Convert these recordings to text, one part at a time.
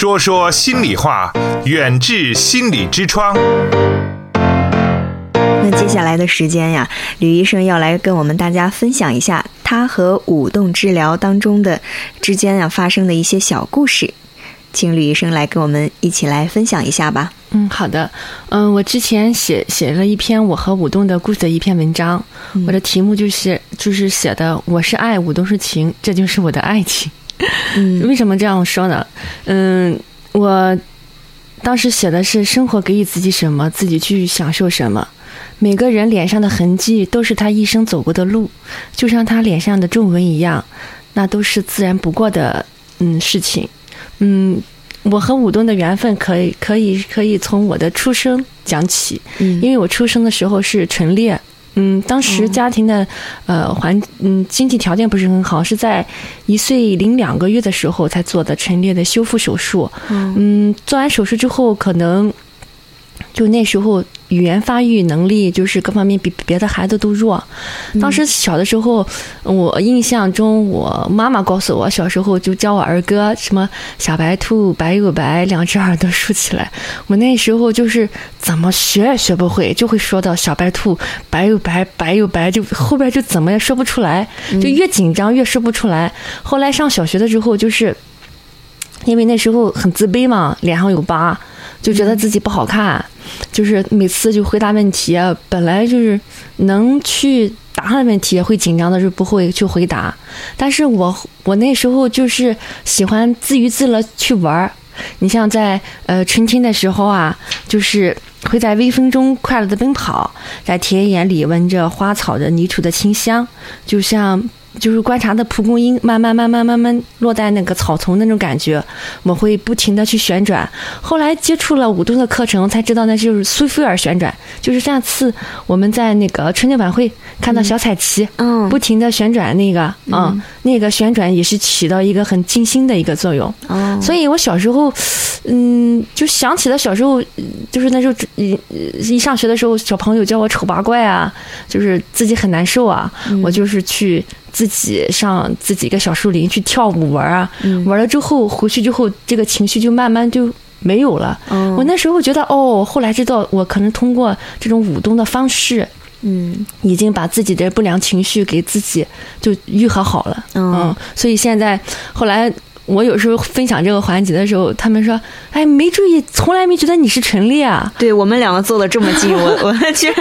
说说心里话，远志心理之窗。那接下来的时间呀，吕医生要来跟我们大家分享一下他和舞动治疗当中的之间啊发生的一些小故事，请吕医生来跟我们一起来分享一下吧。嗯，好的。嗯，我之前写写了一篇我和舞动的故事的一篇文章，我的题目就是就是写的我是爱，舞动是情，这就是我的爱情。嗯为什么这样说呢？嗯，我当时写的是生活给予自己什么，自己去享受什么。每个人脸上的痕迹都是他一生走过的路，就像他脸上的皱纹一样，那都是自然不过的嗯事情。嗯，我和武东的缘分可以可以可以从我的出生讲起，嗯因为我出生的时候是纯烈。嗯，当时家庭的、呃环嗯经济条件不是很好，是在一岁零两个月的时候才做的唇裂的修复手术。嗯，做完手术之后，可能就那时候语言发育能力就是各方面比别的孩子都弱。当时小的时候，我印象中，我妈妈告诉我，小时候就教我儿歌，什么小白兔白又白，两只耳朵竖起来。我那时候就是怎么学也学不会，就会说到小白兔白又白，白又白，就后边就怎么也说不出来，就越紧张越说不出来。后来上小学的时候，就是因为那时候很自卑嘛，脸上有疤，就觉得自己不好看，就是每次就回答问题，本来就是能去答的问题，会紧张的就不会去回答。但是我我那时候就是喜欢自娱自乐去玩儿。你像在呃春天的时候啊，就是会在微风中快乐的奔跑，在田野里闻着花草的泥土的清香，就像就是观察的蒲公英慢慢慢慢慢慢落在那个草丛那种感觉，我会不停的去旋转。后来接触了舞动的课程，才知道那就是苏菲尔旋转，就是上次我们在那个春节晚会看到小彩旗，嗯不停的旋转那个，嗯，那个旋转也是起到一个很静心的一个作用。哦，所以我小时候，嗯，就想起了小时候，就是那时候一一上学的时候，小朋友叫我丑八怪啊，就是自己很难受啊，我就是去自己上自己一个小树林去跳舞玩啊，玩了之后回去之后，这个情绪就慢慢就。没有了，哦我那时候觉得哦，后来知道我可能通过这种舞动的方式，嗯已经把自己的不良情绪给自己就愈合好了。嗯嗯，所以现在后来我有时候分享这个环节的时候，他们说：“哎，没注意，从来没觉得你是陈列啊。对我们两个坐的这么近，我 我其实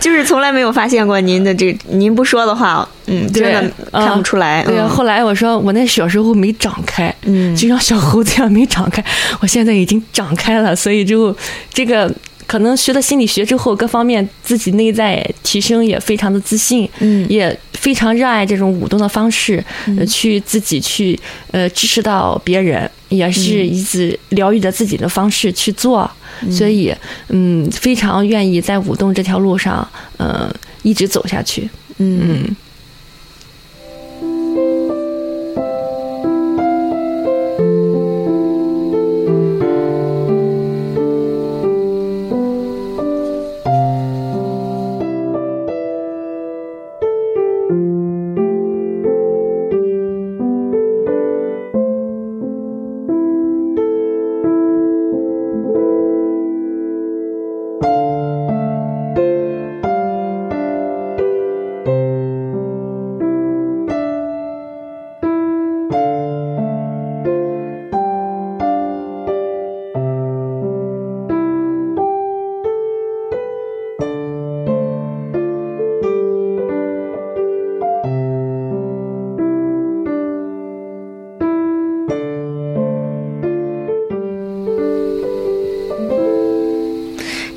就是从来没有发现过您的这，您不说的话，嗯，真的嗯看不出来。对后来我说我那小时候没长开，嗯就像小猴子一样没长开，我现在已经长开了，所以就这个。可能学了心理学之后，各方面自己内在提升也非常的自信，嗯。也非常热爱这种舞动的方式，呃，去自己去呃支持到别人，也是一直疗愈着自己的方式去做，所以嗯，非常愿意在舞动这条路上，呃，一直走下去，嗯。嗯。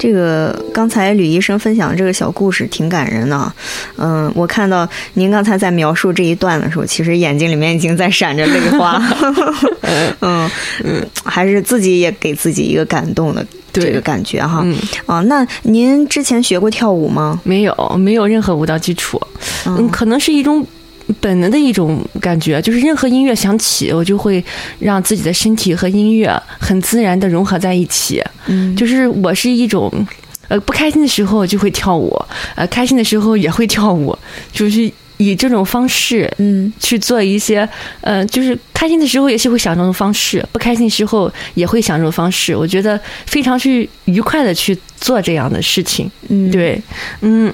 这个刚才吕医生分享的这个小故事挺感人的啊，嗯，我看到您刚才在描述这一段的时候，其实眼睛里面已经在闪着泪花，嗯 嗯，还是自己也给自己一个感动的这个感觉哈。嗯。啊，那您之前学过跳舞吗？没有，没有任何舞蹈基础，嗯，可能是一种本能的一种感觉，就是任何音乐响起，我就会让自己的身体和音乐很自然的融合在一起。嗯就是我是一种，呃，不开心的时候就会跳舞，呃，开心的时候也会跳舞，就是以这种方式，嗯去做一些，呃，就是开心的时候也是会想这种方式，不开心的时候也会想这种方式。我觉得非常去愉快的去做这样的事情。嗯，对，嗯，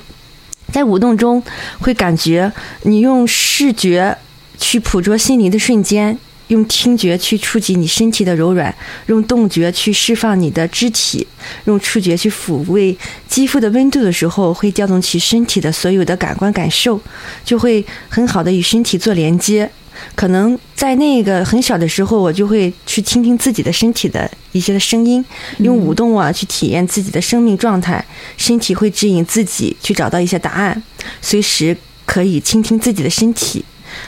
在舞动中会感觉你用视觉去捕捉心灵的瞬间，用听觉去触及你身体的柔软，用动觉去释放你的肢体，用触觉去抚慰肌肤的温度的时候，会调动起身体的所有的感官感受，就会很好的与身体做连接。可能在那个很小的时候，我就会去倾听自己的身体的一些的声音，用舞动啊去体验自己的生命状态，身体会指引自己去找到一些答案，随时可以倾听自己的身体，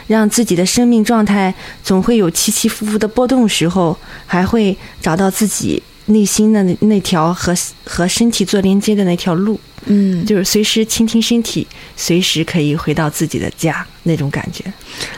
让自己的生命状态总会有起起伏伏的波动时候，还会找到自己内心的那那条和和身体做连接的那条路，嗯，就是随时倾听身体，随时可以回到自己的家那种感觉。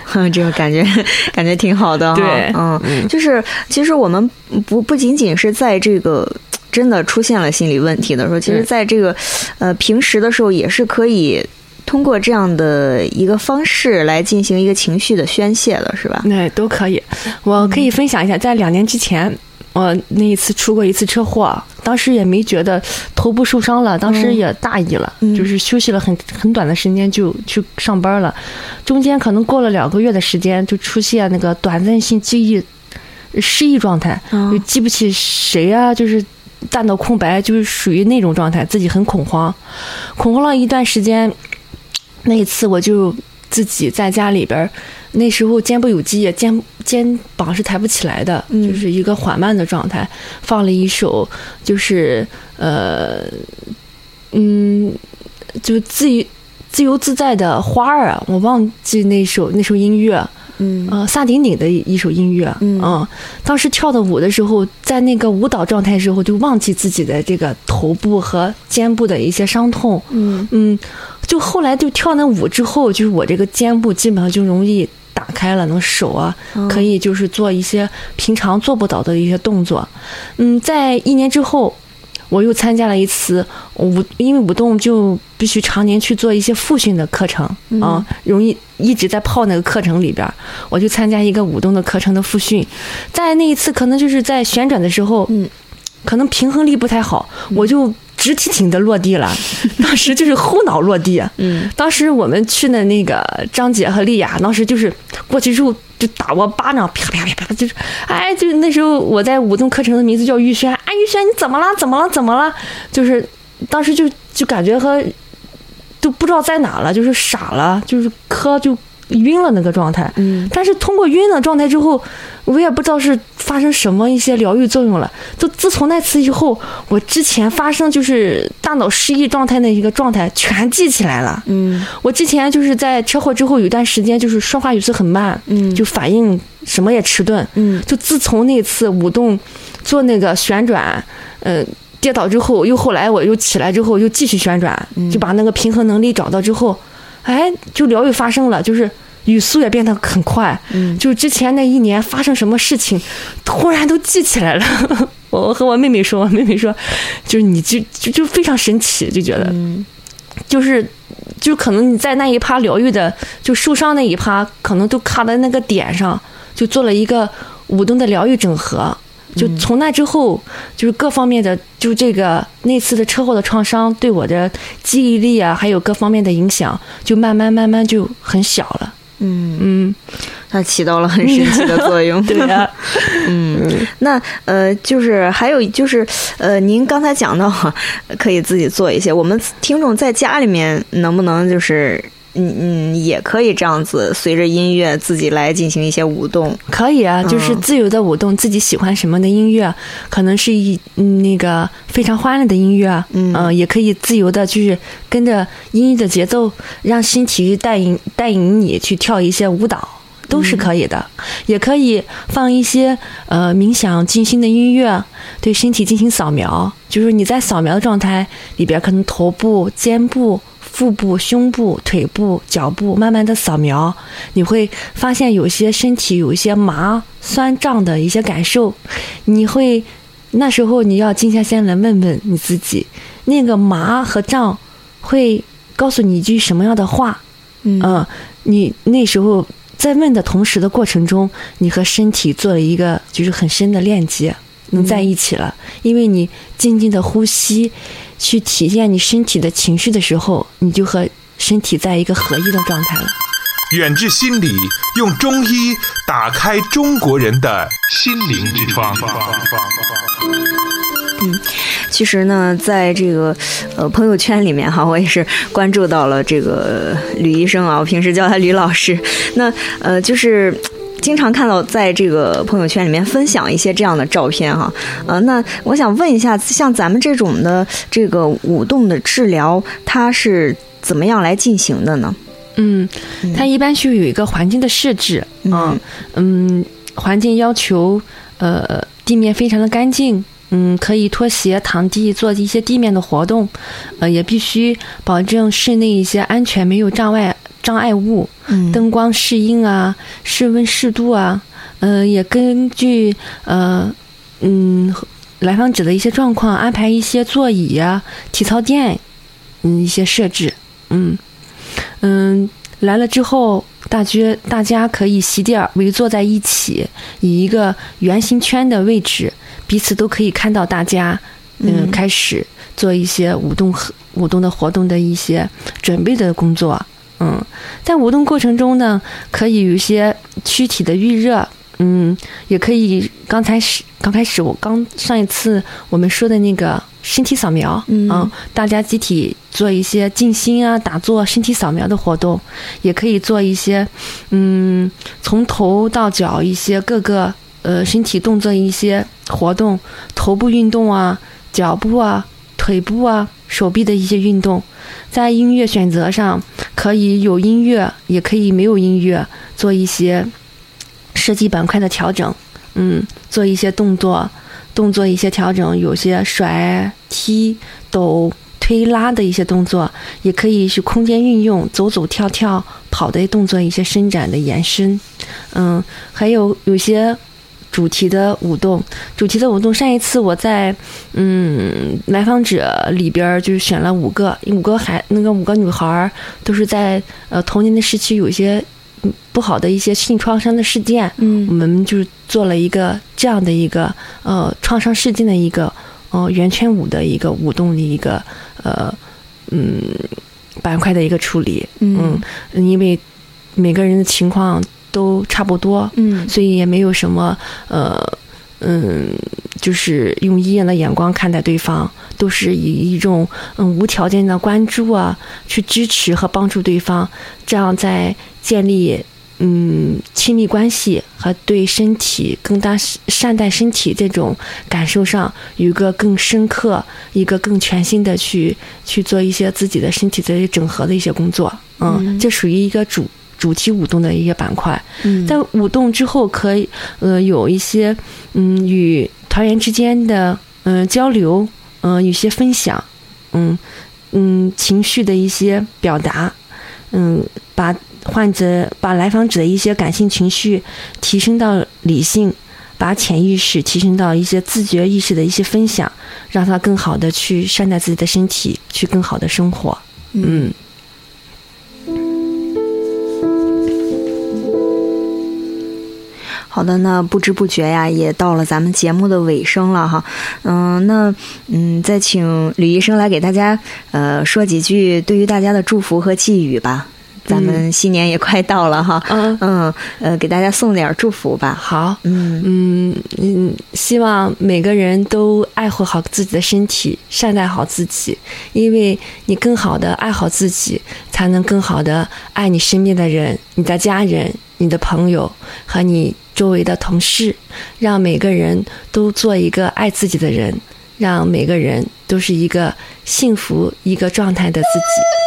哼，这个感觉 感觉挺好的哈。对嗯，就是其实我们不不仅仅是在这个。真的出现了心理问题的时候，其实在这个，呃，平时的时候也是可以通过这样的一个方式来进行一个情绪的宣泄的，是吧？那都可以。我可以分享一下，在两年之前，我那一次出过一次车祸，当时也没觉得头部受伤了，当时也大意了，嗯就是休息了很很短的时间就去上班了。中间可能过了两个月的时间，就出现那个短暂性记忆失忆状态，嗯就记不起谁啊，就是大脑空白，就是属于那种状态，自己很恐慌，恐慌了一段时间。那一次我就自己在家里边儿，那时候肩部有积液，肩肩膀是抬不起来的，嗯。就是一个缓慢的状态，放了一首就是呃嗯，就自由自由自在的花儿啊，我忘记那首那首音乐，嗯。呃，萨顶顶的一一首音乐，嗯当时跳的舞的时候，在那个舞蹈状态时候，就忘记自己的这个头部和肩部的一些伤痛，嗯。嗯，就后来就跳那舞之后，就是我这个肩部基本上就容易打开了，能手啊嗯。可以就是做一些平常做不到的一些动作，嗯，在一年之后。我又参加了一次舞，因为舞动就必须常年去做一些复训的课程嗯。啊，容易一直在泡那个课程里边儿。我就参加一个舞动的课程的复训，在那一次可能就是在旋转的时候，嗯，可能平衡力不太好，我就直挺挺的落地了，当时就是后脑落地。嗯当时我们去的那个张姐和丽雅，当时就是过去之后就打我巴掌，啪啪啪啪，就是哎，就那时候我在舞动课程的名字叫玉轩，哎，玉轩你怎么了？怎么了？怎么了？就是当时就就感觉和都不知道在哪了，就是傻了，就是磕就晕了那个状态。嗯但是通过晕的状态之后，我也不知道是发生什么一些疗愈作用了。就自从那次以后，我之前发生就是大脑失忆状态的一个状态全记起来了。嗯我之前就是在车祸之后有一段时间就是说话语速很慢，嗯就反应什么也迟钝。嗯就自从那次舞动做那个旋转，呃，跌倒之后，又后来我又起来之后又继续旋转，就把那个平衡能力找到之后，哎，就疗愈发生了，就是语速也变得很快。嗯就是之前那一年发生什么事情，突然都记起来了。我和我妹妹说，我妹妹说，就是你就就就非常神奇，就觉得嗯就是。就可能你在那一趴疗愈的，就受伤那一趴，可能都卡在那个点上，就做了一个舞动的疗愈整合。就从那之后，就是各方面的，就这个那次的车祸的创伤对我的记忆力啊，还有各方面的影响，就慢慢慢慢就很小了。嗯，嗯，它起到了很神奇的作用。对呀、嗯，那呃，就是还有就是呃，您刚才讲到可以自己做一些，我们听众在家里面能不能就是嗯嗯，也可以这样子随着音乐自己来进行一些舞动？可以啊，就是嗯自由的舞动，自己喜欢什么的音乐，可能是一嗯那个非常欢乐的音乐，嗯呃也可以自由的，就是跟着音乐的节奏，让身体育带引带引你去跳一些舞蹈。都是可以的，也可以放一些呃冥想静心的音乐，对身体进行扫描。就是你在扫描的状态里边，可能头部、肩部、腹部、胸部、腿部、脚部慢慢的扫描，你会发现有些身体有一些麻、酸胀的一些感受，你会那时候你要静下心来问问你自己，那个麻和胀会告诉你一句什么样的话？嗯，你那时候在问的同时的过程中，你和身体做了一个就是很深的链接，能在一起了。因为你静静的呼吸，去体验你身体的情绪的时候，你就和身体在一个合一的状态了。远志心理用中医打开中国人的心灵之窗。嗯，其实呢，在这个呃朋友圈里面哈，我也是关注到了这个吕医生啊，我平时叫他吕老师。那呃，就是经常看到在这个朋友圈里面分享一些这样的照片哈。呃，那我想问一下，像咱们这种的这个舞动的治疗，它是怎么样来进行的呢？嗯，它一般是有一个环境的设置啊，嗯，环境要求呃地面非常的干净。嗯，可以脱鞋躺地做一些地面的活动，呃，也必须保证室内一些安全，没有障碍障碍物，灯光适应啊，室温适度啊，嗯，也根据呃嗯来访者的一些状况安排一些座椅啊、体操垫，嗯，一些设置，嗯嗯，来了之后，大家大家可以席地围坐在一起，以一个圆形圈的位置。彼此都可以看到大家，嗯，开始做一些舞动和舞动的活动的一些准备的工作，嗯，在舞动过程中呢，可以有一些躯体的预热，嗯，也可以刚才始刚开始我刚上一次我们说的那个身体扫描，嗯，大家集体做一些静心啊、打坐、身体扫描的活动，也可以做一些，嗯，从头到脚一些各个。呃，身体动作一些活动，头部运动啊，脚部啊，腿部啊，手臂的一些运动，在音乐选择上可以有音乐，也可以没有音乐，做一些设计板块的调整。嗯，做一些动作，动作一些调整，有些甩、踢、抖、推拉的一些动作，也可以是空间运用，走走跳跳、跑的动作，一些伸展的延伸。嗯，还有有些。主题的舞动，主题的舞动。上一次我在嗯来访者里边就是选了五个，五个孩那个五个女孩都是在呃童年的时期有一些不好的一些性创伤的事件，嗯，我们就是做了一个这样的一个呃创伤事件的一个呃圆圈舞的一个舞动的一个呃嗯板块的一个处理，嗯，因为每个人的情况。都差不多，嗯，所以也没有什么，呃，嗯，就是用异样的眼光看待对方，都是以一种嗯无条件的关注啊，去支持和帮助对方，这样在建立嗯亲密关系和对身体更大善待身体这种感受上，有一个更深刻、一个更全新的去去做一些自己的身体的整合的一些工作，嗯，这属于一个主。主题舞动的一些板块，嗯。在舞动之后可以呃有一些嗯与团员之间的嗯交流，嗯有些分享，嗯嗯情绪的一些表达，嗯把患者把来访者的一些感性情绪提升到理性，把潜意识提升到一些自觉意识的一些分享，让他更好的去善待自己的身体，去更好的生活，嗯。好的，那不知不觉呀，也到了咱们节目的尾声了哈。嗯，那嗯，再请吕医生来给大家呃说几句对于大家的祝福和寄语吧。咱们新年也快到了哈，嗯。嗯，呃，给大家送点祝福吧。好，嗯。嗯嗯，希望每个人都爱护好自己的身体，善待好自己，因为你更好的爱好自己，才能更好的爱你身边的人，你的家人、你的朋友和你周围的同事，让每个人都做一个爱自己的人，让每个人都是一个幸福一个状态的自己。